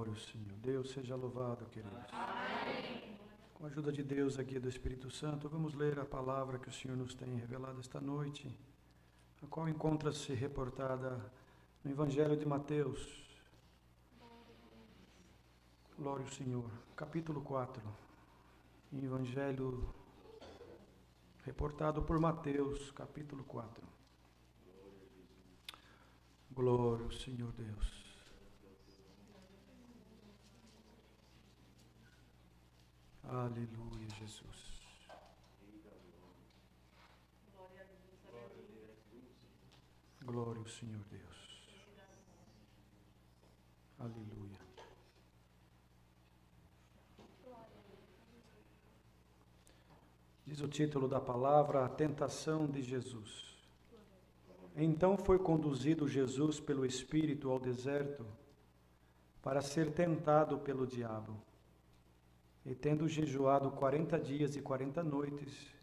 Glória ao Senhor. Deus seja louvado, queridos. Com a ajuda de Deus aqui do Espírito Santo, vamos ler a palavra que o Senhor nos tem revelado esta noite, a qual encontra-se reportada no Evangelho de Mateus. Glória ao Senhor. Capítulo 4. Evangelho reportado por Mateus, capítulo 4. Glória ao Senhor Deus. Aleluia, Jesus. Glória ao Senhor Deus. Aleluia. Diz o título da palavra, a tentação de Jesus. Então foi conduzido Jesus pelo Espírito ao deserto para ser tentado pelo diabo. E tendo jejuado quarenta dias e quarenta noites,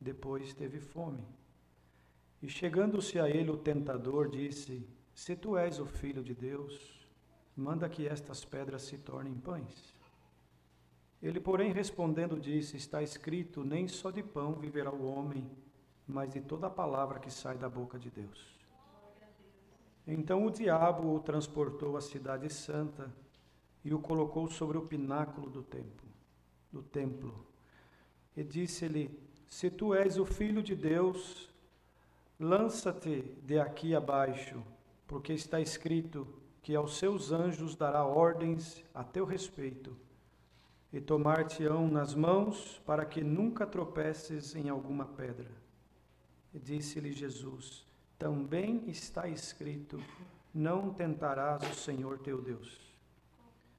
depois teve fome. E chegando-se a ele o tentador, disse: Se tu és o filho de Deus, manda que estas pedras se tornem pães. Ele, porém, respondendo, disse: Está escrito: Nem só de pão viverá o homem, mas de toda a palavra que sai da boca de Deus. Então o diabo o transportou à cidade santa e o colocou sobre o pináculo do templo, do templo. E disse-lhe: Se tu és o filho de Deus, lança-te de aqui abaixo, porque está escrito que aos seus anjos dará ordens a teu respeito, e tomar-te-ão nas mãos para que nunca tropeces em alguma pedra. E disse-lhe Jesus: Também está escrito: Não tentarás o Senhor teu Deus.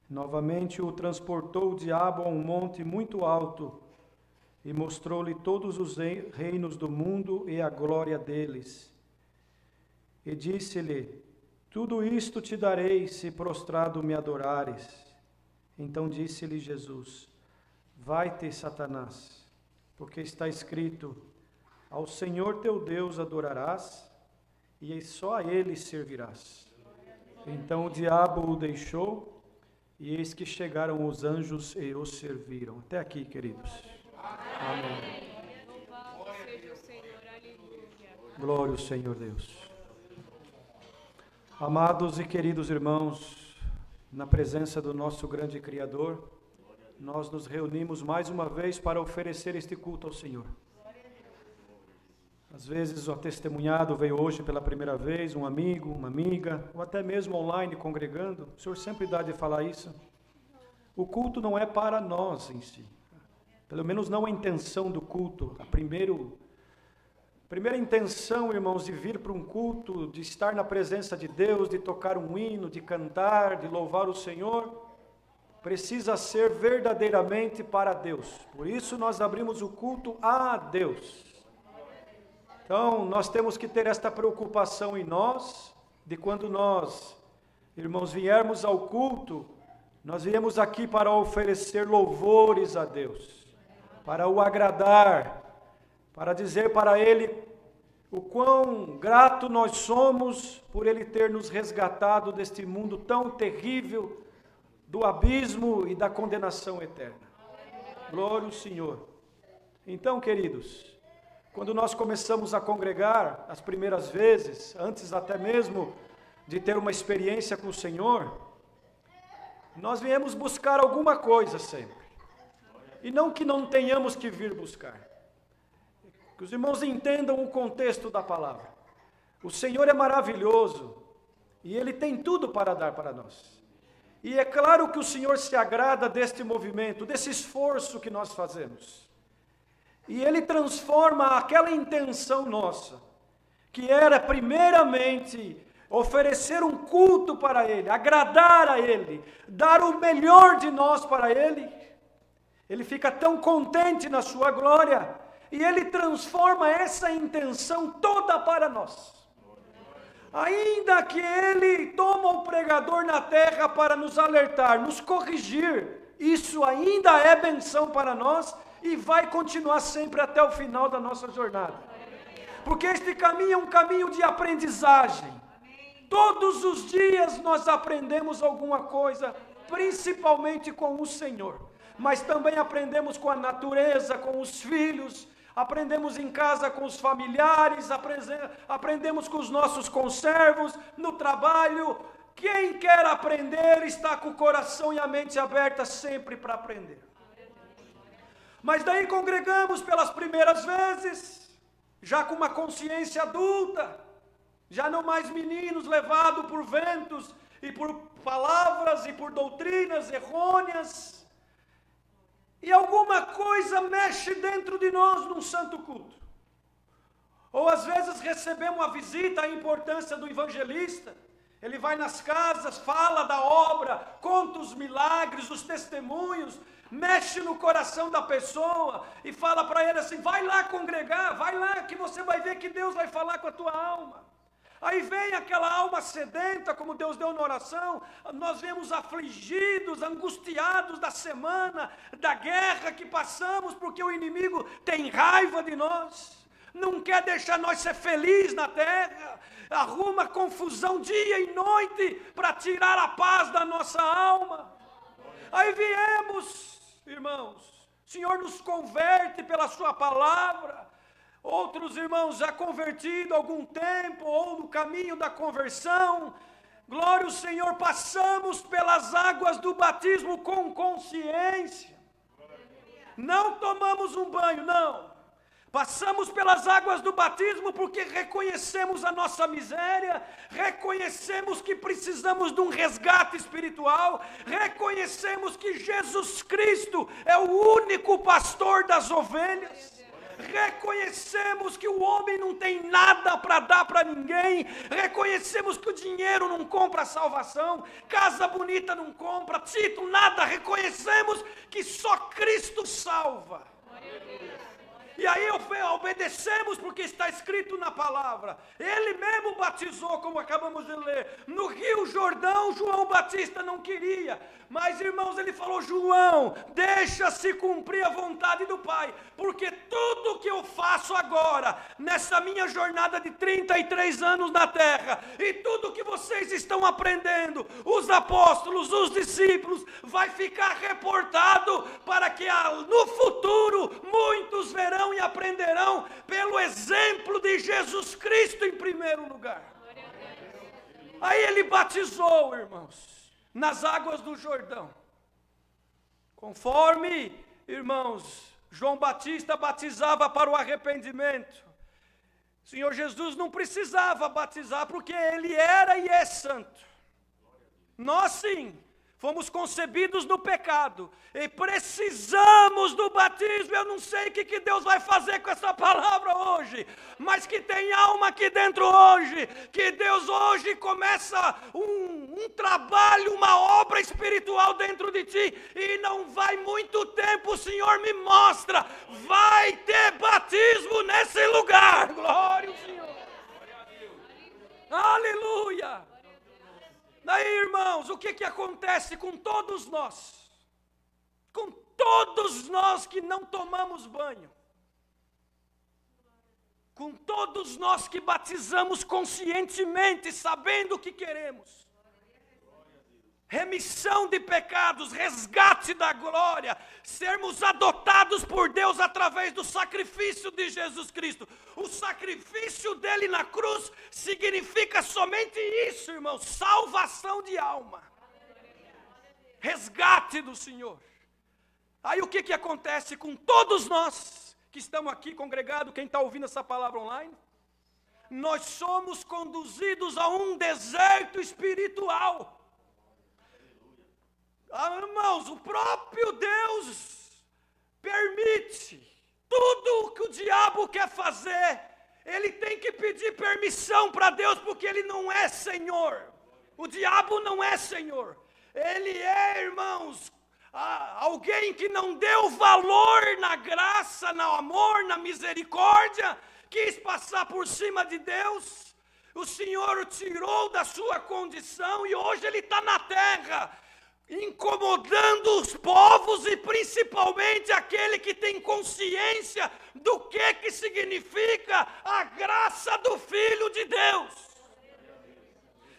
Novamente o transportou o diabo a um monte muito alto e mostrou-lhe todos os reinos do mundo e a glória deles. E disse-lhe: Tudo isto te darei se prostrado me adorares. Então disse-lhe Jesus: Vai-te, Satanás, porque está escrito: Ao Senhor teu Deus adorarás e só a ele servirás. Então o diabo o deixou e eis que chegaram os anjos e os serviram. Até aqui, queridos. Amém. Glória ao Senhor Deus. Amados e queridos irmãos, na presença do nosso grande Criador, nós nos reunimos mais uma vez para oferecer este culto ao Senhor. Às vezes o testemunhado veio hoje pela primeira vez, um amigo, uma amiga, ou até mesmo online congregando. O senhor sempre dá de falar isso. O culto não é para nós em si. Pelo menos não a intenção do culto. A primeiro, primeira intenção, irmãos, de vir para um culto, de estar na presença de Deus, de tocar um hino, de cantar, de louvar o Senhor, precisa ser verdadeiramente para Deus. Por isso nós abrimos o culto a Deus. Então, nós temos que ter esta preocupação em nós, de quando nós, irmãos, viermos ao culto, nós viemos aqui para oferecer louvores a Deus, para o agradar, para dizer para Ele o quão grato nós somos por Ele ter nos resgatado deste mundo tão terrível, do abismo e da condenação eterna. Glória ao Senhor. Então, queridos, quando nós começamos a congregar as primeiras vezes, antes até mesmo de ter uma experiência com o Senhor, nós viemos buscar alguma coisa sempre. E não que não tenhamos que vir buscar. Que os irmãos entendam o contexto da palavra. O Senhor é maravilhoso e Ele tem tudo para dar para nós. E é claro que o Senhor se agrada deste movimento, desse esforço que nós fazemos. E ele transforma aquela intenção nossa, que era primeiramente oferecer um culto para Ele, agradar a Ele, dar o melhor de nós para Ele. Ele fica tão contente na Sua glória e Ele transforma essa intenção toda para nós. Ainda que Ele toma o pregador na terra para nos alertar, nos corrigir, isso ainda é benção para nós e vai continuar sempre até o final da nossa jornada. Porque este caminho é um caminho de aprendizagem. Todos os dias nós aprendemos alguma coisa, principalmente com o Senhor, mas também aprendemos com a natureza, com os filhos, aprendemos em casa com os familiares, aprendemos com os nossos conservos, no trabalho. Quem quer aprender está com o coração e a mente aberta sempre para aprender. Mas daí congregamos pelas primeiras vezes, já com uma consciência adulta, já não mais meninos levados por ventos e por palavras e por doutrinas errôneas. E alguma coisa mexe dentro de nós num santo culto. Ou às vezes recebemos a visita, a importância do evangelista. Ele vai nas casas, fala da obra, conta os milagres, os testemunhos, mexe no coração da pessoa e fala para ele assim: vai lá congregar, vai lá que você vai ver que Deus vai falar com a tua alma. Aí vem aquela alma sedenta, como Deus deu na oração, nós vemos afligidos, angustiados da semana, da guerra que passamos, porque o inimigo tem raiva de nós, não quer deixar nós ser felizes na terra, arruma confusão dia e noite para tirar a paz da nossa alma. Aí viemos, irmãos, o Senhor nos converte pela Sua palavra, outros irmãos já convertidos algum tempo, ou no caminho da conversão. Glória ao Senhor, passamos pelas águas do batismo com consciência. Não tomamos um banho, não. Passamos pelas águas do batismo porque reconhecemos a nossa miséria, reconhecemos que precisamos de um resgate espiritual, reconhecemos que Jesus Cristo é o único pastor das ovelhas reconhecemos que o homem não tem nada para dar para ninguém, reconhecemos que o dinheiro não compra a salvação, casa bonita não compra, título, nada, reconhecemos que só Cristo salva. E aí obedecemos porque está escrito na palavra. Ele mesmo batizou, como acabamos de ler. No Rio Jordão, João Batista não queria. Mas, irmãos, ele falou: João, deixa-se cumprir a vontade do Pai. Porque tudo que eu faço agora, nessa minha jornada de 33 anos na terra, e tudo que vocês estão aprendendo, os apóstolos, os discípulos, vai ficar reportado para que no futuro muitos verão e aprenderão pelo exemplo de Jesus Cristo em primeiro lugar. Aí ele batizou, irmãos, nas águas do Jordão. Conforme, irmãos, João Batista batizava para o arrependimento. O Senhor Jesus não precisava batizar porque ele era e é santo. Nós sim, Fomos concebidos no pecado e precisamos do batismo. Eu não sei o que, que Deus vai fazer com essa palavra hoje, mas que tem alma aqui dentro hoje. Que Deus hoje começa um, um trabalho, uma obra espiritual dentro de ti e não vai muito tempo. O Senhor me mostra, vai ter batismo nesse lugar. Glória ao Senhor. Aleluia. Daí, irmãos, o que, que acontece com todos nós? Com todos nós que não tomamos banho. Com todos nós que batizamos conscientemente, sabendo o que queremos remissão de pecados, resgate da glória, sermos adotados por Deus através do sacrifício de Jesus Cristo. O sacrifício dele na cruz significa somente isso, irmão: salvação de alma, resgate do Senhor. Aí o que, que acontece com todos nós que estamos aqui congregados, quem está ouvindo essa palavra online? Nós somos conduzidos a um deserto espiritual ah, irmãos, o próprio Deus permite tudo o que o diabo quer fazer. Ele tem que pedir permissão para Deus, porque ele não é Senhor. O diabo não é Senhor. Ele é, irmãos, alguém que não deu valor na graça, no amor, na misericórdia, quis passar por cima de Deus. O Senhor o tirou da sua condição e hoje ele está na terra incomodando os povos e principalmente aquele que tem consciência do que que significa a graça do filho de Deus.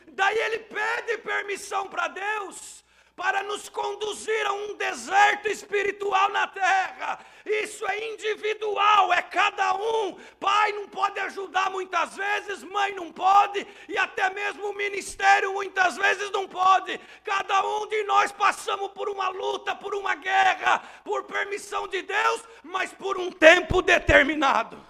daí ele pede permissão para Deus para nos conduzir a um deserto espiritual na terra. Isso é individual, é cada um. Pai não pode ajudar muitas vezes, mãe não pode, e até mesmo o ministério muitas vezes não pode. Cada um de nós passamos por uma luta, por uma guerra, por permissão de Deus, mas por um tempo determinado.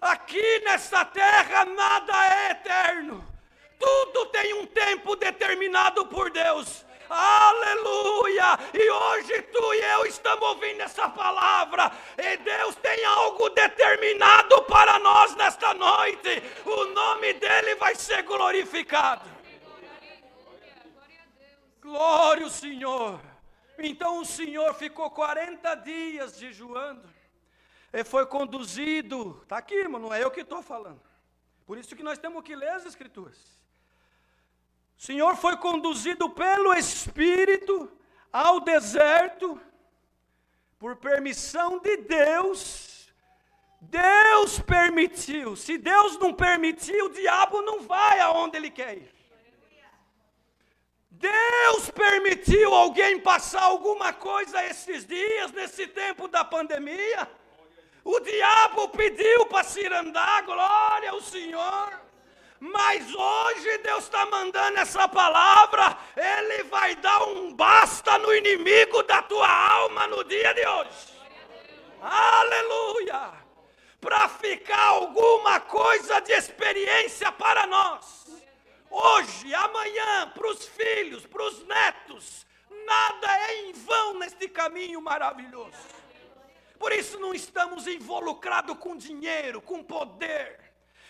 Aqui nessa terra nada é eterno. Tudo tem um tempo determinado por Deus. Aleluia! E hoje tu e eu estamos ouvindo essa palavra. E Deus tem algo determinado para nós nesta noite. O nome dele vai ser glorificado. Glória ao Senhor. Então o Senhor ficou 40 dias jejuando. E foi conduzido. Está aqui, irmão, não é eu que estou falando. Por isso que nós temos que ler as Escrituras. O Senhor foi conduzido pelo Espírito ao deserto, por permissão de Deus. Deus permitiu. Se Deus não permitiu, o diabo não vai aonde ele quer ir. Deus permitiu alguém passar alguma coisa esses dias, nesse tempo da pandemia. O diabo pediu para se andar, glória ao Senhor. Mas hoje Deus está mandando essa palavra, Ele vai dar um basta no inimigo da tua alma no dia de hoje. Aleluia! Para ficar alguma coisa de experiência para nós. Hoje, amanhã, para os filhos, para os netos, nada é em vão neste caminho maravilhoso. Por isso não estamos involucrados com dinheiro, com poder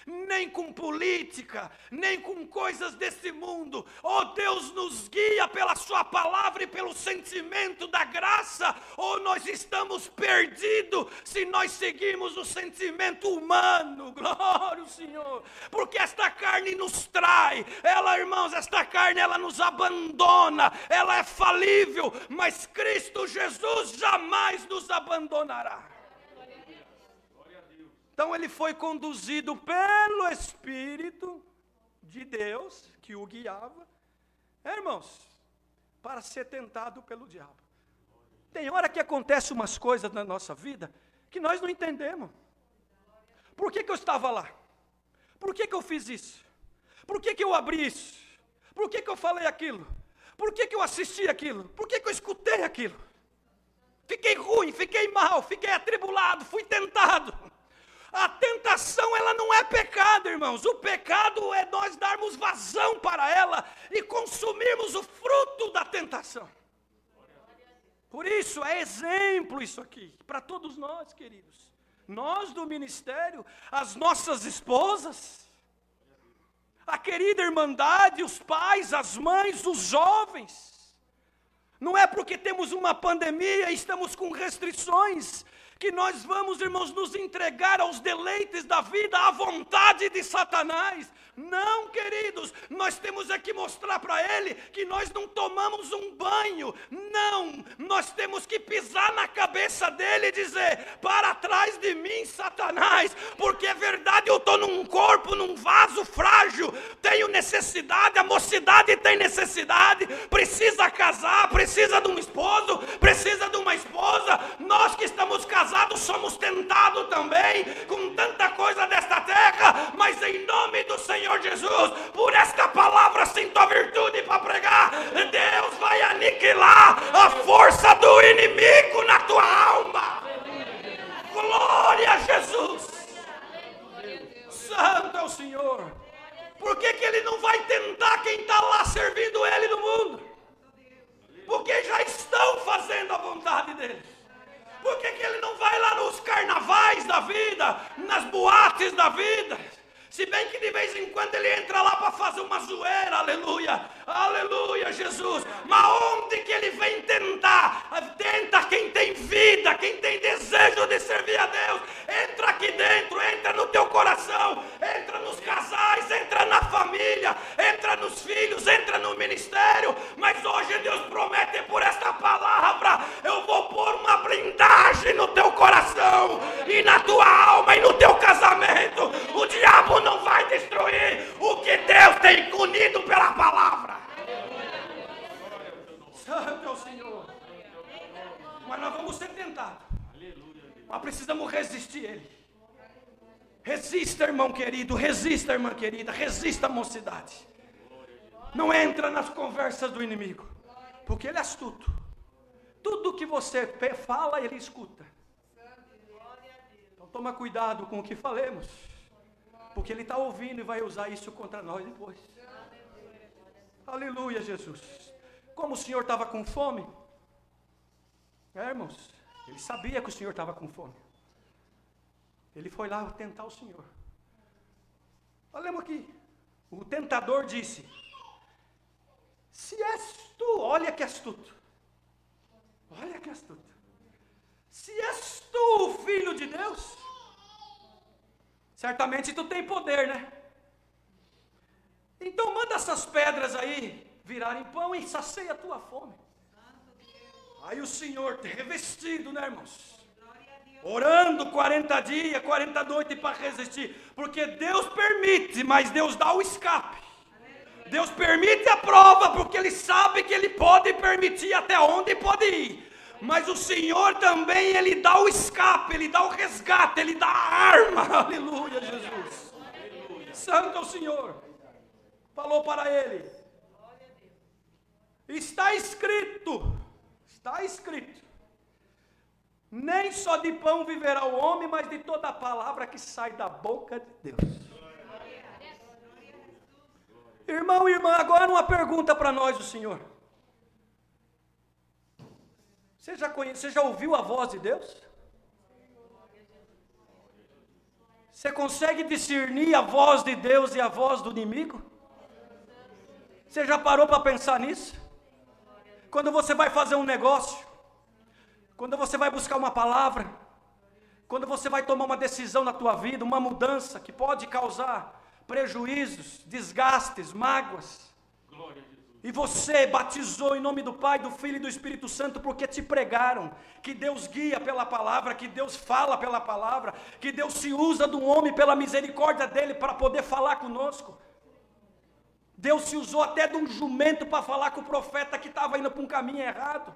nem com política, nem com coisas desse mundo. Oh, Deus nos guia pela Sua palavra e pelo sentimento da graça, ou nós estamos perdidos se nós seguimos o sentimento humano. Glória ao Senhor, porque esta carne nos trai, ela, irmãos, esta carne ela nos abandona, ela é falível, mas Cristo Jesus jamais nos abandonará. Então ele foi conduzido pelo Espírito de Deus, que o guiava, é, irmãos, para ser tentado pelo diabo. Tem hora que acontece umas coisas na nossa vida que nós não entendemos. Por que, que eu estava lá? Por que, que eu fiz isso? Por que, que eu abri isso? Por que, que eu falei aquilo? Por que, que eu assisti aquilo? Por que, que eu escutei aquilo? Fiquei ruim, fiquei mal, fiquei atribulado, fui tentado. A tentação ela não é pecado, irmãos. O pecado é nós darmos vazão para ela e consumirmos o fruto da tentação. Por isso é exemplo isso aqui para todos nós, queridos. Nós do ministério, as nossas esposas, a querida irmandade, os pais, as mães, os jovens. Não é porque temos uma pandemia e estamos com restrições que nós vamos, irmãos, nos entregar aos deleites da vida, à vontade de Satanás. Não, queridos, nós temos aqui mostrar para ele que nós não tomamos um banho. Não, nós temos que pisar na cabeça dele e dizer: para trás de mim, Satanás, porque é verdade, eu estou num corpo, num vaso frágil, tenho necessidade, a mocidade tem necessidade, precisa casar, precisa de um esposo, precisa de uma esposa. Nós que estamos casados somos tentados também com tanta coisa desta terra, mas em nome do Senhor. Jesus, por esta palavra sinto a virtude para pregar. Deus vai aniquilar a força do inimigo na tua alma. Glória a Jesus. Santo é o Senhor. Por que, que ele não vai tentar quem está lá servindo ele no mundo? Porque já estão fazendo a vontade dele. Por que, que ele não vai lá nos carnavais da vida, nas boates da vida? Se bem que de vez em quando ele entra lá para fazer uma zoeira, aleluia, aleluia, Jesus. Mas onde que ele vem tentar? Tenta quem tem vida, quem tem desejo de servir a Deus. Entra aqui dentro, entra no teu coração, entra nos casais, entra na família, entra nos filhos, entra no ministério. Mas hoje Deus promete por esta palavra: eu vou pôr uma blindagem no teu coração e na tua alma e no teu casamento. O diabo não vai destruir. O que Deus tem unido pela palavra. Santo é o Senhor. Mas nós vamos ser tentados. Mas precisamos resistir Ele. Resista, irmão querido, resista, irmã querida, resista, mocidade. Não entra nas conversas do inimigo, porque ele é astuto. Tudo que você fala, ele escuta. Toma cuidado com o que falemos, porque ele está ouvindo e vai usar isso contra nós depois. Aleluia, Jesus. Como o Senhor estava com fome, é, irmãos, ele sabia que o Senhor estava com fome. Ele foi lá tentar o Senhor. Olhamos aqui. O tentador disse: Se és tu, olha que astuto. Olha que astuto. Se és tu o filho de Deus, certamente tu tem poder, né? Então manda essas pedras aí virarem pão e sacia a tua fome. Aí o Senhor, revestido, né, irmãos? Orando 40 dias, 40 noites para resistir. Porque Deus permite, mas Deus dá o escape. Deus permite a prova, porque Ele sabe que Ele pode permitir até onde pode ir. Mas o Senhor também, Ele dá o escape, Ele dá o resgate, Ele dá a arma. Aleluia, Jesus. Santo é o Senhor. Falou para ele. Está escrito. Está escrito. Nem só de pão viverá o homem, mas de toda a palavra que sai da boca de Deus. Irmão irmã, agora uma pergunta para nós, o Senhor. Você já, você já ouviu a voz de Deus? Você consegue discernir a voz de Deus e a voz do inimigo? Você já parou para pensar nisso? Quando você vai fazer um negócio, quando você vai buscar uma palavra, quando você vai tomar uma decisão na tua vida, uma mudança que pode causar prejuízos, desgastes, mágoas. E você batizou em nome do Pai, do Filho e do Espírito Santo porque te pregaram que Deus guia pela palavra, que Deus fala pela palavra, que Deus se usa do homem pela misericórdia dele para poder falar conosco. Deus se usou até de um jumento para falar com o profeta que estava indo para um caminho errado.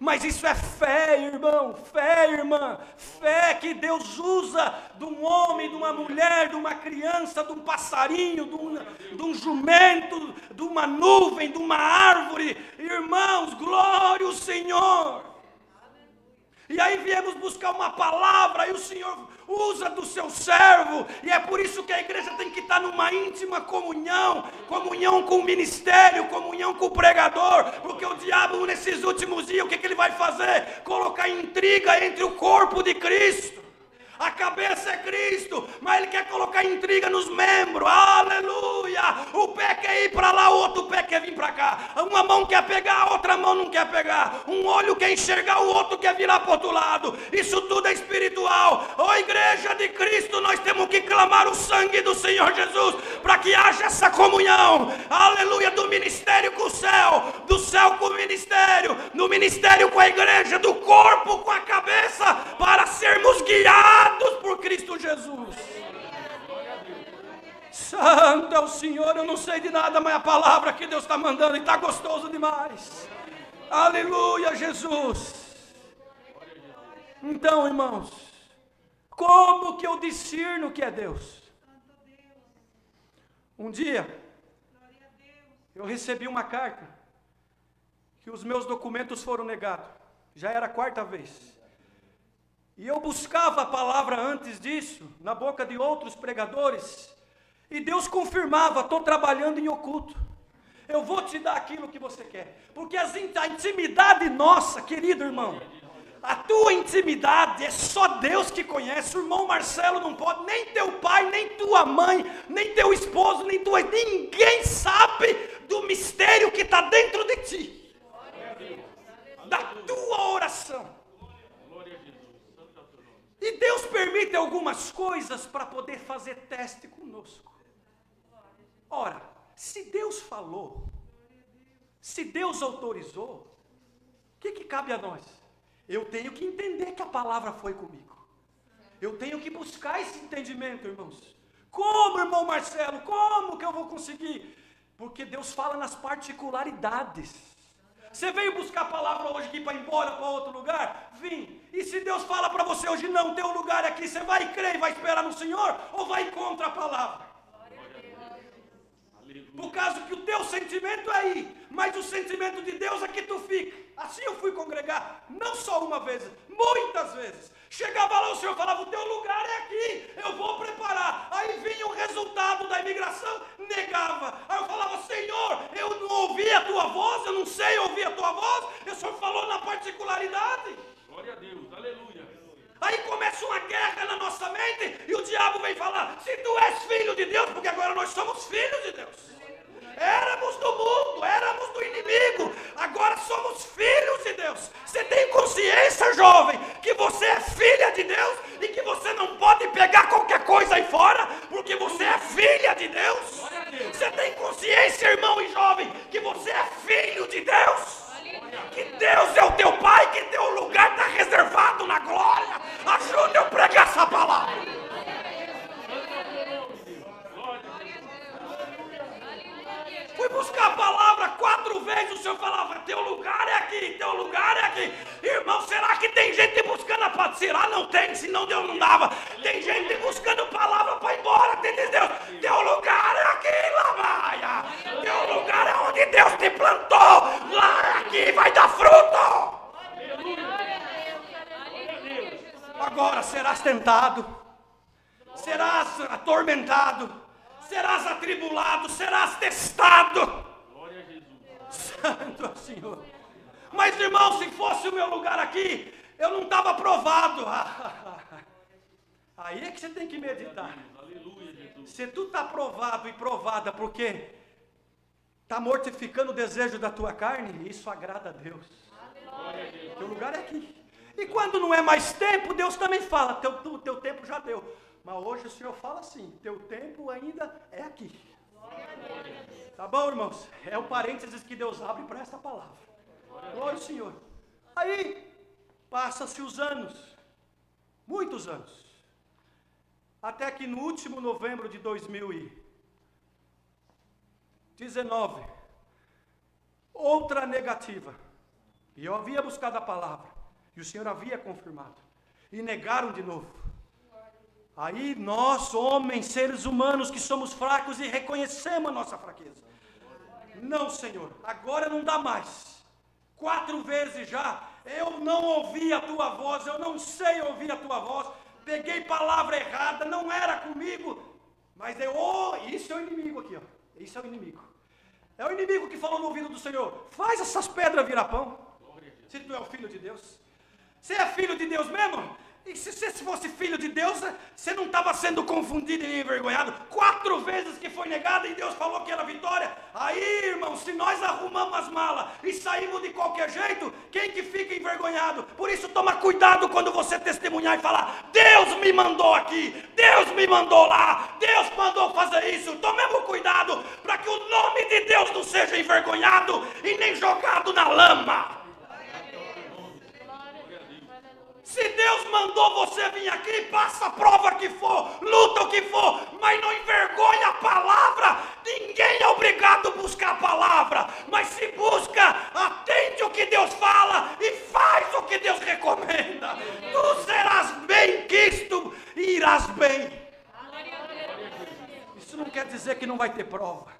Mas isso é fé, irmão, fé, irmã, fé que Deus usa de um homem, de uma mulher, de uma criança, de um passarinho, de um, de um jumento, de uma nuvem, de uma árvore. Irmãos, glória ao Senhor. E aí viemos buscar uma palavra e o Senhor usa do seu servo, e é por isso que a igreja tem que estar numa íntima comunhão comunhão com o ministério, comunhão com o pregador, porque o diabo, nesses últimos dias, o que, que ele vai fazer? Colocar intriga entre o corpo de Cristo. A cabeça é Cristo, mas ele quer colocar intriga nos membros. Aleluia! O pé quer ir para lá, o outro pé quer vir para cá. Uma mão quer pegar, a outra mão não quer pegar. Um olho quer enxergar, o outro quer virar para outro lado. Isso tudo é espiritual. Oh, igreja de Cristo, nós temos que clamar o sangue do Senhor Jesus para que haja essa comunhão. Aleluia! Do ministério com o céu, do céu com o ministério, do ministério com a igreja, do corpo com a cabeça, para sermos guiados por Cristo Jesus. Santo é o Senhor, eu não sei de nada, mas a palavra que Deus está mandando está gostoso demais. Aleluia, Jesus. Então, irmãos, como que eu discerno que é Deus? Um dia, eu recebi uma carta que os meus documentos foram negados. Já era a quarta vez. E eu buscava a palavra antes disso, na boca de outros pregadores, e Deus confirmava: estou trabalhando em oculto. Eu vou te dar aquilo que você quer, porque a intimidade nossa, querido irmão, a tua intimidade é só Deus que conhece. O irmão Marcelo não pode, nem teu pai, nem tua mãe, nem teu esposo, nem tua. Ninguém sabe do mistério que está dentro de ti, da tua oração. E Deus permite algumas coisas para poder fazer teste conosco. Ora, se Deus falou, se Deus autorizou, o que, que cabe a nós? Eu tenho que entender que a palavra foi comigo. Eu tenho que buscar esse entendimento, irmãos. Como, irmão Marcelo? Como que eu vou conseguir? Porque Deus fala nas particularidades. Você veio buscar a palavra hoje aqui para ir embora para outro lugar? Vim. E se Deus fala para você hoje, não, teu lugar aqui, você vai crer e vai esperar no Senhor? Ou vai contra a palavra? Por causa que o teu sentimento é aí, mas o sentimento de Deus é que tu fica. Assim eu fui congregar, não só uma vez, muitas vezes. Chegava lá, o Senhor falava: O teu lugar é aqui, eu vou preparar. Aí vinha o resultado da imigração, negava. Aí eu falava: Senhor, eu não ouvi a tua voz, eu não sei ouvir a tua voz. O Senhor falou na particularidade. Glória a Deus, aleluia. Aí começa uma guerra na nossa mente e o diabo vem falar: Se tu és filho de Deus, porque agora nós somos filhos de Deus. Éramos do mundo, éramos do inimigo, agora somos filhos de Deus. Você tem consciência, jovem, que você é filha de Deus e que você não pode pegar qualquer coisa aí fora, porque você é filha de Deus? Você tem consciência, irmão e jovem, que você é filho de Deus? Que Deus é o teu Pai, que teu lugar está reservado na glória. Ajude eu a pregar essa palavra. Buscar a palavra quatro vezes, o Senhor falava: Teu lugar é aqui, teu lugar é aqui. Irmão, será que tem gente buscando a paz? Será? Não tem, senão Deus não dava. Tem gente buscando palavra para ir embora. Tem Deus, teu lugar é aqui, Lamaia. Teu lugar é onde Deus te plantou. Lá é aqui, vai dar fruto. Agora serás tentado, serás atormentado serás atribulado, serás testado. Glória a Jesus. Santo Senhor. Mas irmão, se fosse o meu lugar aqui, eu não estava aprovado. Aí é que você tem que meditar. Se tu está provado e provada porque está mortificando o desejo da tua carne, isso agrada a Deus. Teu lugar é aqui. E quando não é mais tempo, Deus também fala: teu, teu tempo já deu. Mas hoje o Senhor fala assim: teu tempo ainda é aqui. Tá bom, irmãos? É o parênteses que Deus abre para esta palavra. Glória ao Senhor. Aí, passa-se os anos, muitos anos, até que no último novembro de 2019, outra negativa. E eu havia buscado a palavra, e o Senhor havia confirmado, e negaram de novo. Aí nós, homens, seres humanos que somos fracos e reconhecemos a nossa fraqueza. Não, Senhor, agora não dá mais. Quatro vezes já, eu não ouvi a tua voz, eu não sei ouvir a tua voz, peguei palavra errada, não era comigo, mas eu, oh, isso é o inimigo aqui, ó. Isso é o inimigo. É o inimigo que falou no ouvido do Senhor: faz essas pedras virar pão. Se tu é o filho de Deus. Você é filho de Deus mesmo? E se você fosse filho de Deus, você não estava sendo confundido e envergonhado? Quatro vezes que foi negado e Deus falou que era vitória. Aí, irmão, se nós arrumamos as malas e saímos de qualquer jeito, quem que fica envergonhado? Por isso, toma cuidado quando você testemunhar e falar: Deus me mandou aqui, Deus me mandou lá, Deus mandou fazer isso. Tomemos cuidado para que o nome de Deus não seja envergonhado e nem jogado na lama. Se Deus mandou você vir aqui, passa a prova que for, luta o que for, mas não envergonha a palavra. Ninguém é obrigado a buscar a palavra, mas se busca, atende o que Deus fala e faz o que Deus recomenda. Tu serás bem quisto e irás bem. Isso não quer dizer que não vai ter prova,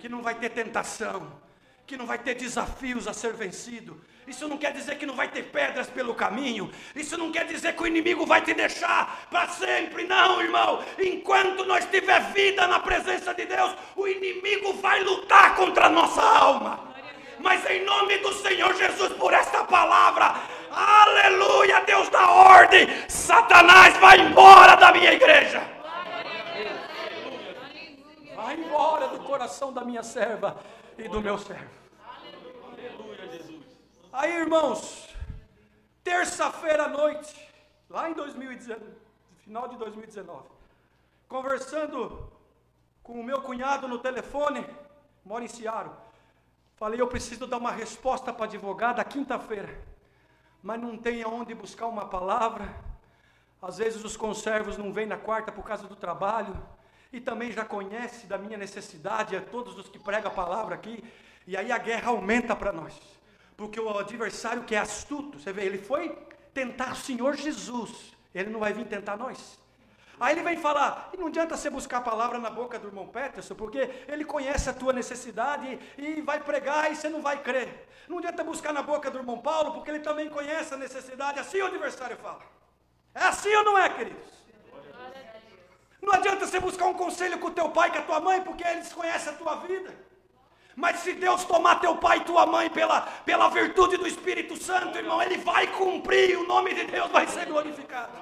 que não vai ter tentação, que não vai ter desafios a ser vencido isso não quer dizer que não vai ter pedras pelo caminho. Isso não quer dizer que o inimigo vai te deixar para sempre. Não, irmão. Enquanto nós tiver vida na presença de Deus, o inimigo vai lutar contra a nossa alma. Mas em nome do Senhor Jesus, por esta palavra, aleluia, Deus da ordem, Satanás vai embora da minha igreja. Vai embora do coração da minha serva e do meu servo. Aí, irmãos, terça-feira à noite, lá em 2019, final de 2019, conversando com o meu cunhado no telefone, mora em Ciaro, falei, eu preciso dar uma resposta para advogada quinta-feira, mas não tem aonde buscar uma palavra. Às vezes os conservos não vêm na quarta por causa do trabalho, e também já conhece da minha necessidade, a todos os que pregam a palavra aqui, e aí a guerra aumenta para nós, porque o adversário que é astuto, você vê, ele foi tentar o Senhor Jesus, ele não vai vir tentar nós. Aí ele vem falar, e não adianta você buscar a palavra na boca do irmão Peterson, porque ele conhece a tua necessidade e, vai pregar e você não vai crer. Não adianta buscar na boca do irmão Paulo, porque ele também conhece a necessidade, assim o adversário fala. É assim ou não é, queridos? Não adianta você buscar um conselho com o teu pai, com a tua mãe, porque eles conhecem a tua vida. Mas se Deus tomar teu pai e tua mãe pela, pela virtude do Espírito Santo, irmão, ele vai cumprir, o nome de Deus vai ser glorificado.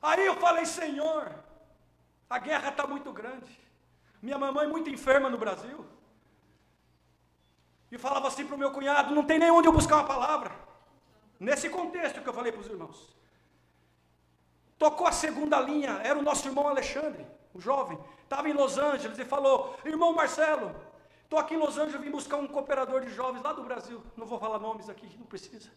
Aí eu falei, Senhor, a guerra está muito grande. Minha mamãe muito enferma no Brasil. E falava assim para o meu cunhado: não tem nem onde eu buscar uma palavra. Nesse contexto que eu falei para os irmãos. Tocou a segunda linha, era o nosso irmão Alexandre, o jovem. Estava em Los Angeles e falou: Irmão Marcelo, estou aqui em Los Angeles, vim buscar um cooperador de jovens lá do Brasil. Não vou falar nomes aqui, não precisa.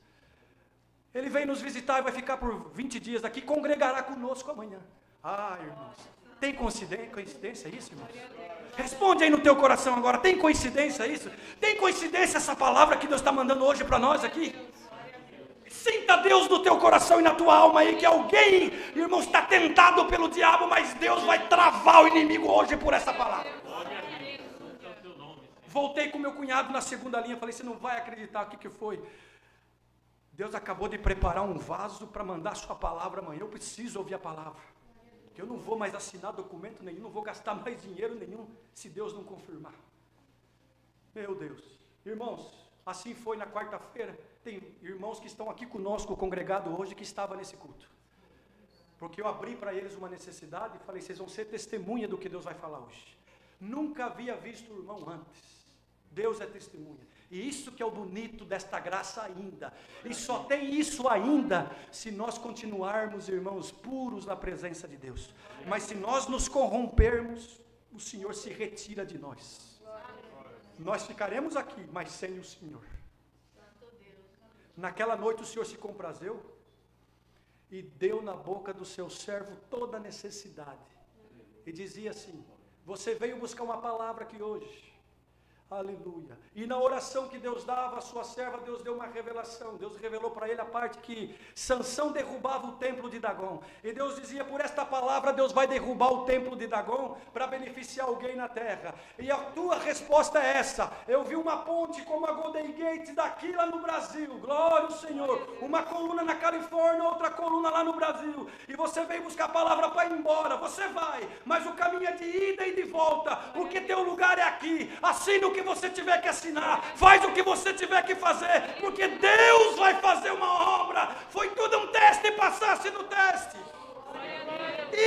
Ele vem nos visitar e vai ficar por 20 dias aqui, congregará conosco amanhã. Ah, irmãos, tem coincidência isso, irmãos? Responde aí no teu coração agora, tem coincidência isso? Tem coincidência essa palavra que Deus está mandando hoje para nós aqui? Sinta Deus no teu coração e na tua alma aí que alguém, irmão, está tentado pelo diabo, mas Deus vai travar o inimigo hoje por essa palavra. Voltei com meu cunhado na segunda linha, falei: você não vai acreditar o que, que foi. Deus acabou de preparar um vaso para mandar a sua palavra amanhã. Eu preciso ouvir a palavra. Eu não vou mais assinar documento nenhum, não vou gastar mais dinheiro nenhum se Deus não confirmar. Meu Deus. Irmãos, assim foi na quarta-feira. Tem irmãos que estão aqui conosco, congregado hoje, que estava nesse culto. Porque eu abri para eles uma necessidade e falei: vocês vão ser testemunha do que Deus vai falar hoje. Nunca havia visto o irmão antes. Deus é testemunha. E isso que é o bonito desta graça ainda. E só tem isso ainda se nós continuarmos, irmãos, puros na presença de Deus. Mas se nós nos corrompermos, o Senhor se retira de nós. Nós ficaremos aqui, mas sem o Senhor. Naquela noite o Senhor se comprazeu e deu na boca do seu servo toda a necessidade. E dizia assim: Você veio buscar uma palavra aqui hoje. Aleluia. E na oração que Deus dava à sua serva, Deus deu uma revelação. Deus revelou para ele a parte que Sansão derrubava o templo de Dagom. E Deus dizia: por esta palavra, Deus vai derrubar o templo de Dagom para beneficiar alguém na terra. E a tua resposta é essa: eu vi uma ponte como a Golden Gate daqui lá no Brasil. Glória ao Senhor. Uma coluna na Califórnia, outra coluna lá no Brasil. E você veio buscar a palavra para ir embora. Você vai, mas o caminho é de ida e de volta, porque teu lugar é aqui. Assim no que você tiver que assinar, faz o que você tiver que fazer, porque Deus vai fazer uma obra. Foi tudo um teste, passasse no teste.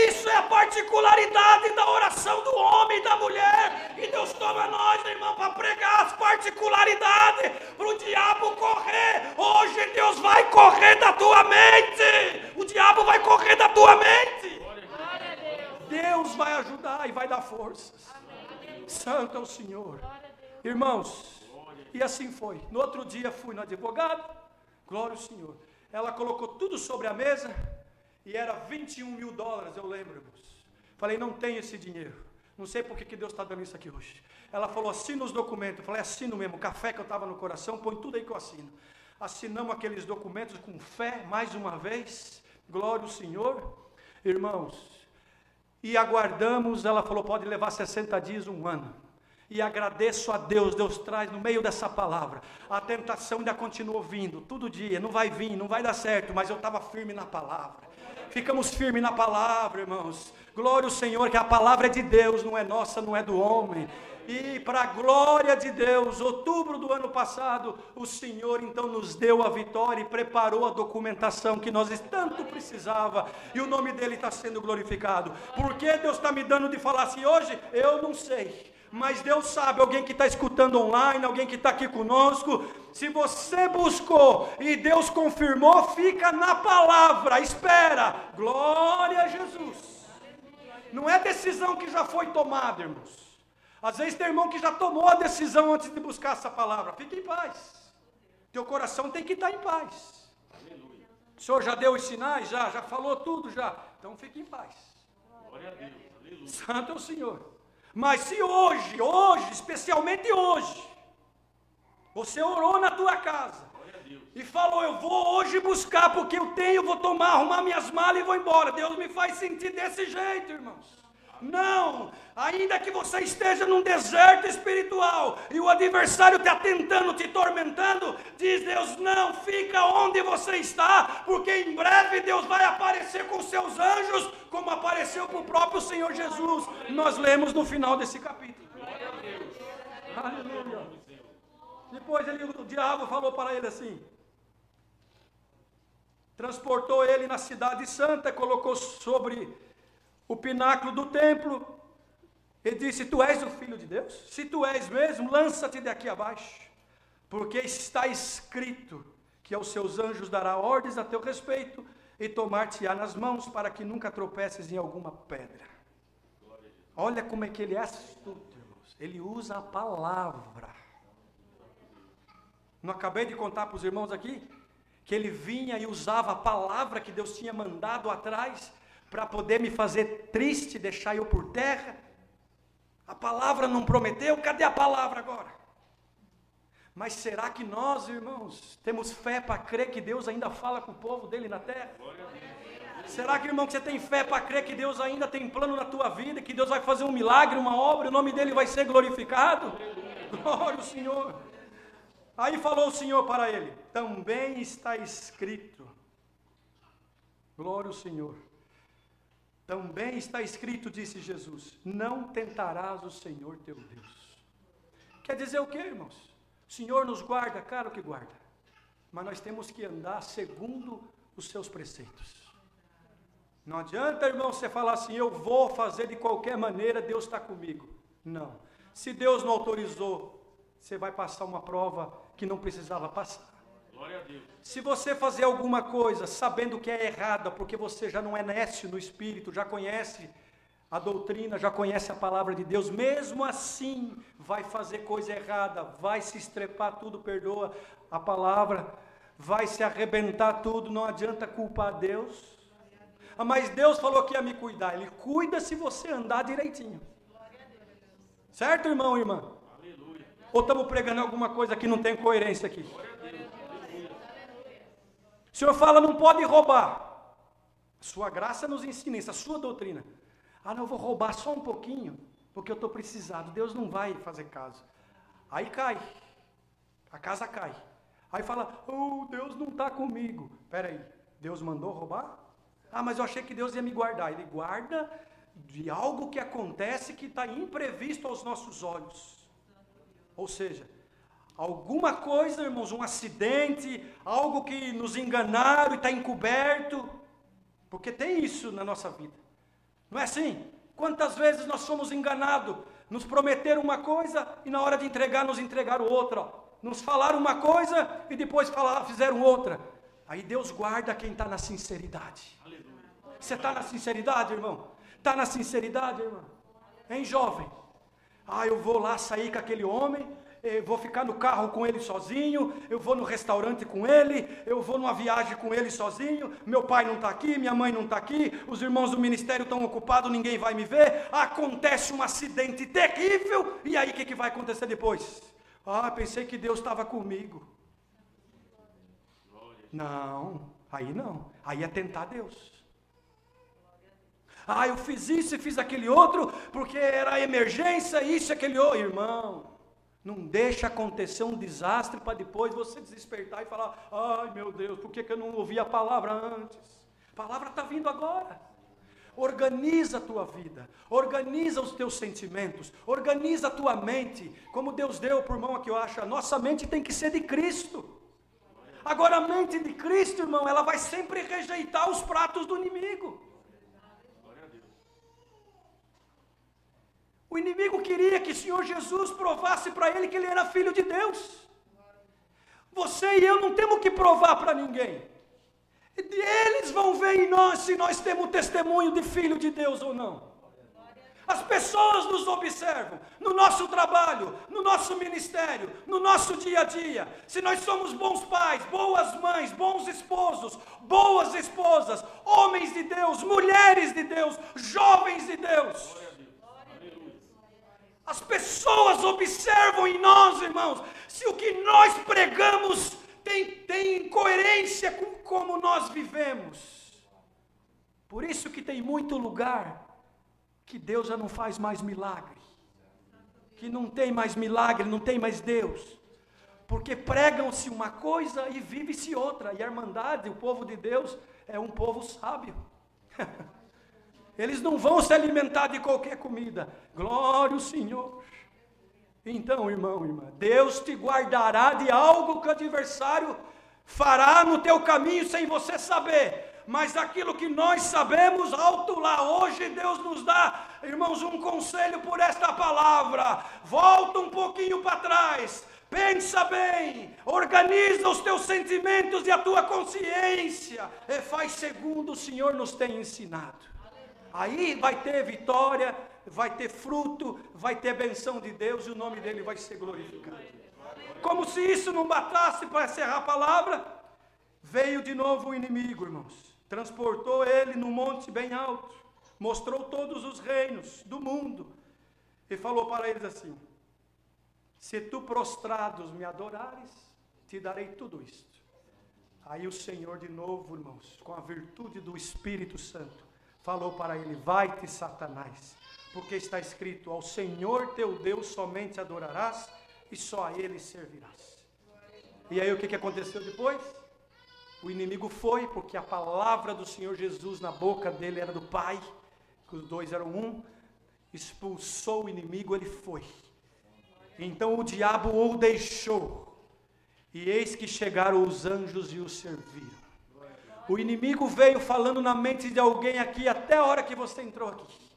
Isso é a particularidade da oração do homem e da mulher. E Deus toma nós, irmão, para pregar as particularidades, para o diabo correr. Hoje Deus vai correr da tua mente. O diabo vai correr da tua mente. Deus vai ajudar e vai dar forças. Santo é o Senhor. Irmãos, e assim foi. No outro dia fui no advogado, glória ao Senhor. Ela colocou tudo sobre a mesa e era 21 mil dólares, eu lembro, irmãos. Falei, não tenho esse dinheiro. Não sei por que, Deus está dando isso aqui hoje. Ela falou, assina os documentos. Eu falei, assino mesmo. Café que eu estava no coração, põe tudo aí que eu assino. Assinamos aqueles documentos com fé, mais uma vez. Glória ao Senhor. Irmãos, e aguardamos. Ela falou, pode levar 60 dias, um ano e agradeço a Deus, Deus traz no meio dessa palavra. A tentação ainda continuou vindo, todo dia, não vai vir, não vai dar certo, mas eu estava firme na palavra. Ficamos firmes na palavra, irmãos. Glória ao Senhor, que a palavra é de Deus, não é nossa, não é do homem. E para a glória de Deus, outubro do ano passado, o Senhor então nos deu a vitória e preparou a documentação que nós tanto precisava. E o nome dele está sendo glorificado. Por que Deus está me dando de falar assim hoje? Eu não sei mas Deus sabe, alguém que está escutando online, alguém que está aqui conosco, se você buscou e Deus confirmou, fica na palavra, espera, glória a Jesus. Não é decisão que já foi tomada, irmãos. Às vezes tem irmão que já tomou a decisão antes de buscar essa palavra, fique em paz. Teu coração tem que estar em paz. O senhor já deu os sinais? Já, já falou tudo já. Então fique em paz. Glória a Deus. Aleluia. Santo é o Senhor. Mas se hoje, hoje, especialmente hoje, você orou na tua casa e falou: Eu vou hoje buscar porque eu tenho, vou tomar, arrumar minhas malas e vou embora. Deus me faz sentir desse jeito, irmãos. Não, ainda que você esteja num deserto espiritual e o adversário está tentando, te tormentando, diz Deus: não, fica onde você está, porque em breve Deus vai aparecer com seus anjos, como apareceu com o próprio Senhor Jesus. Nós lemos no final desse capítulo. Aleluia. Depois ele, o diabo falou para ele assim: transportou ele na cidade santa, colocou sobre o pináculo do templo e disse: Tu és o filho de Deus? Se tu és mesmo, lança-te daqui abaixo, porque está escrito que aos seus anjos dará ordens a teu respeito e tomar-te-á nas mãos para que nunca tropeces em alguma pedra. Olha como é que ele é astuto, irmãos. Ele usa a palavra. Não acabei de contar para os irmãos aqui que ele vinha e usava a palavra que Deus tinha mandado atrás para poder me fazer triste, deixar eu por terra. A palavra não prometeu, cadê a palavra agora? Mas será que nós, irmãos, temos fé para crer que Deus ainda fala com o povo dele na terra? Será que, irmão, que você tem fé para crer que Deus ainda tem plano na tua vida, que Deus vai fazer um milagre, uma obra, o nome dele vai ser glorificado? Glória ao Senhor. Aí falou o Senhor para ele: também está escrito, glória ao Senhor. Também está escrito, disse Jesus: não tentarás o Senhor teu Deus. Quer dizer o que, irmãos? O Senhor nos guarda, claro que guarda, mas nós temos que andar segundo os seus preceitos. Não adianta, irmão, você falar assim, eu vou fazer de qualquer maneira, Deus está comigo. Não. Se Deus não autorizou, você vai passar uma prova que não precisava passar. Glória a Deus. Se você fazer alguma coisa sabendo que é errada, porque você já não é nécio no espírito, já conhece a doutrina, já conhece a palavra de Deus, mesmo assim vai fazer coisa errada, vai se estrepar tudo, perdoa a palavra, vai se arrebentar tudo, não adianta culpar Deus. Ah, Mas Deus falou que ia me cuidar, Ele cuida se você andar direitinho. Certo, irmão e irmã? Aleluia. Ou estamos pregando alguma coisa que não tem coerência aqui? O Senhor fala, não pode roubar. Sua graça nos ensina isso, a sua doutrina. Ah, não, eu vou roubar só um pouquinho, porque eu estou precisado. Deus não vai fazer caso. Aí cai, a casa cai. Aí fala, oh, Deus não está comigo. Espera aí, Deus mandou roubar? Ah, mas eu achei que Deus ia me guardar. Ele guarda de algo que acontece que está imprevisto aos nossos olhos. Ou seja, alguma coisa, irmãos, um acidente, algo que nos enganaram e está encoberto, porque tem isso na nossa vida. Não é assim? Quantas vezes nós somos enganados? Nos prometeram uma coisa e na hora de entregar nos entregaram outra. Nos falaram uma coisa e depois falaram, fizeram outra. Aí Deus guarda quem está na sinceridade. Você está na sinceridade, irmão? Está na sinceridade, irmão? Hein, jovem? Ah, eu vou lá sair com aquele homem, eu vou ficar no carro com ele sozinho, eu vou no restaurante com ele, eu vou numa viagem com ele sozinho, meu pai não está aqui, minha mãe não está aqui, os irmãos do ministério estão ocupados, ninguém vai me ver, acontece um acidente terrível, e aí o que, que vai acontecer depois? Ah, pensei que Deus estava comigo. Não, aí não, aí é tentar Deus. Ah, eu fiz isso e fiz aquele outro, porque era emergência, isso e aquele outro. Irmão, não deixa acontecer um desastre para depois você desespertar e falar: ai meu Deus, por que, que eu não ouvi a palavra antes? A palavra está vindo agora. Organiza a tua vida, organiza os teus sentimentos, organiza a tua mente, como Deus deu por mão aqui, eu acho, a nossa mente tem que ser de Cristo. Agora a mente de Cristo, irmão, ela vai sempre rejeitar os pratos do inimigo. O inimigo queria que o Senhor Jesus provasse para ele que ele era filho de Deus. Você e eu não temos que provar para ninguém. Eles vão ver em nós se nós temos testemunho de filho de Deus ou não. As pessoas nos observam no nosso trabalho, no nosso ministério, no nosso dia a dia. Se nós somos bons pais, boas mães, bons esposos, boas esposas, homens de Deus, mulheres de Deus, jovens de Deus. As pessoas observam em nós, irmãos, se o que nós pregamos tem, tem coerência com como nós vivemos. Por isso que tem muito lugar que Deus já não faz mais milagre. Que não tem mais milagre, não tem mais Deus. Porque pregam-se uma coisa e vive-se outra. E a Irmandade, o povo de Deus, é um povo sábio. Eles não vão se alimentar de qualquer comida. Glória ao Senhor. Então, irmão, irmã, Deus te guardará de algo que o adversário fará no teu caminho sem você saber mas aquilo que nós sabemos, alto lá. Hoje Deus nos dá, irmãos, um conselho por esta palavra. Volta um pouquinho para trás. Pensa bem, organiza os teus sentimentos e a tua consciência e faz segundo o Senhor nos tem ensinado. Aí vai ter vitória, vai ter fruto, vai ter benção de Deus e o nome dele vai ser glorificado. Como se isso não bastasse para encerrar a palavra, veio de novo o inimigo, irmãos transportou ele no monte bem alto, mostrou todos os reinos do mundo e falou para eles assim: Se tu prostrados me adorares, te darei tudo isto. Aí o Senhor, de novo, irmãos, com a virtude do Espírito Santo, falou para ele: Vai-te, Satanás, porque está escrito: Ao Senhor teu Deus somente adorarás e só a Ele servirás. E aí o que, aconteceu depois? O inimigo foi, porque a palavra do Senhor Jesus na boca dele era do Pai, que os dois eram um, expulsou o inimigo, ele foi. Então o diabo o deixou, e eis que chegaram os anjos e o serviram. O inimigo veio falando na mente de alguém aqui até a hora que você entrou aqui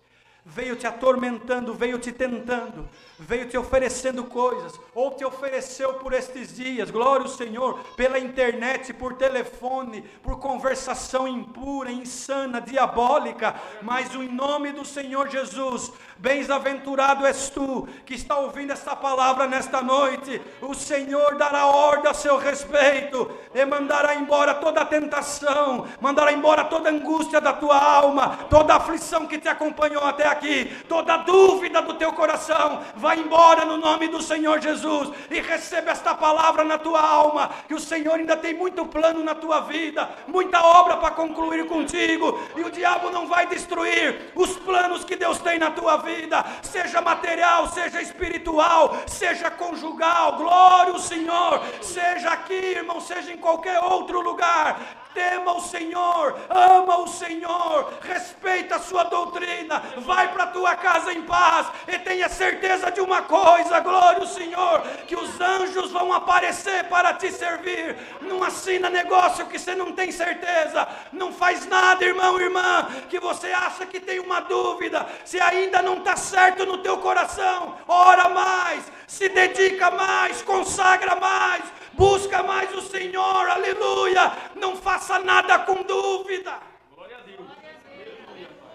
veio te atormentando, veio te tentando, veio te oferecendo coisas, ou te ofereceu por estes dias, glória ao Senhor, pela internet, por telefone, por conversação impura, insana, diabólica, mas em nome do Senhor Jesus, bem-aventurado és tu que está ouvindo esta palavra nesta noite, o Senhor dará ordem a seu respeito e mandará embora toda a tentação, mandará embora toda a angústia da tua alma, toda a aflição que te acompanhou até aqui, toda dúvida do teu coração, vai embora no nome do Senhor Jesus e receba esta palavra na tua alma, que o Senhor ainda tem muito plano na tua vida, muita obra para concluir contigo, e o diabo não vai destruir os planos que Deus tem na tua vida, seja material, seja espiritual, seja conjugal, glória ao Senhor, seja aqui, irmão, seja em qualquer outro lugar, tema o Senhor, ama o Senhor, respeita a sua doutrina, vai para a tua casa em paz e tenha certeza de uma coisa, glória ao Senhor, que os anjos vão aparecer para te servir. Não assina negócio que você não tem certeza, não faz nada, irmão, irmã, que você acha que tem uma dúvida, se ainda não está certo no teu coração, ora mais, se dedica mais, consagra mais busca mais o Senhor, aleluia. Não faça nada com dúvida.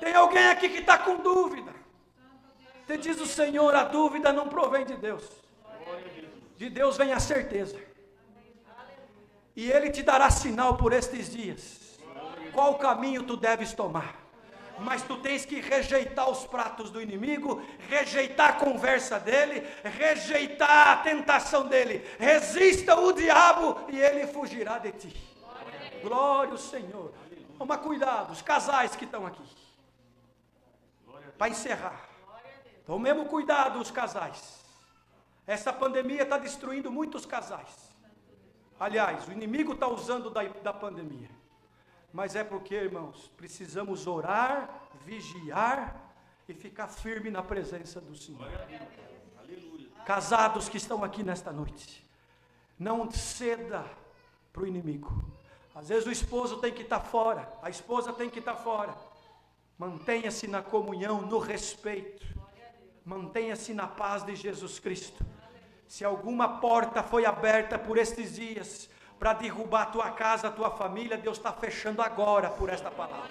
Tem alguém aqui que está com dúvida. Você diz o Senhor, a dúvida não provém de Deus. De Deus vem a certeza. E Ele te dará sinal por estes dias. Qual caminho tu deves tomar mas tu tens que rejeitar os pratos do inimigo, rejeitar a conversa dele, rejeitar a tentação dele. Resista o diabo e ele fugirá de ti. Glória ao Senhor. Toma cuidado, os casais que estão aqui. Para encerrar. Tomemos cuidado, os casais. Essa pandemia está destruindo muitos casais. Aliás, o inimigo está usando da, da pandemia mas é porque, irmãos, precisamos orar, vigiar e ficar firme na presença do Senhor. Casados que estão aqui nesta noite, não ceda para o inimigo. Às vezes o esposo tem que estar fora, a esposa tem que estar fora. Mantenha-se na comunhão, no respeito. Mantenha-se na paz de Jesus Cristo. Se alguma porta foi aberta por estes dias, para derrubar a tua casa, a tua família, Deus está fechando agora por esta palavra.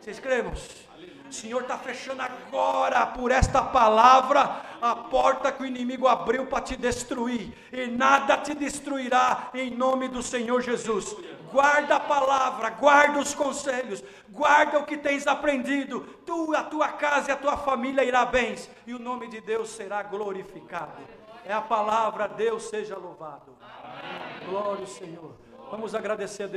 Vocês cremos? O Senhor está fechando agora, por esta palavra, a porta que o inimigo abriu para te destruir. E nada te destruirá, em nome do Senhor Jesus. Guarda a palavra, guarda os conselhos, guarda o que tens aprendido. Tu, a tua casa e a tua família irá bens, e o nome de Deus será glorificado. É a palavra, Deus seja louvado. Glória ao Senhor. Vamos agradecer a Deus.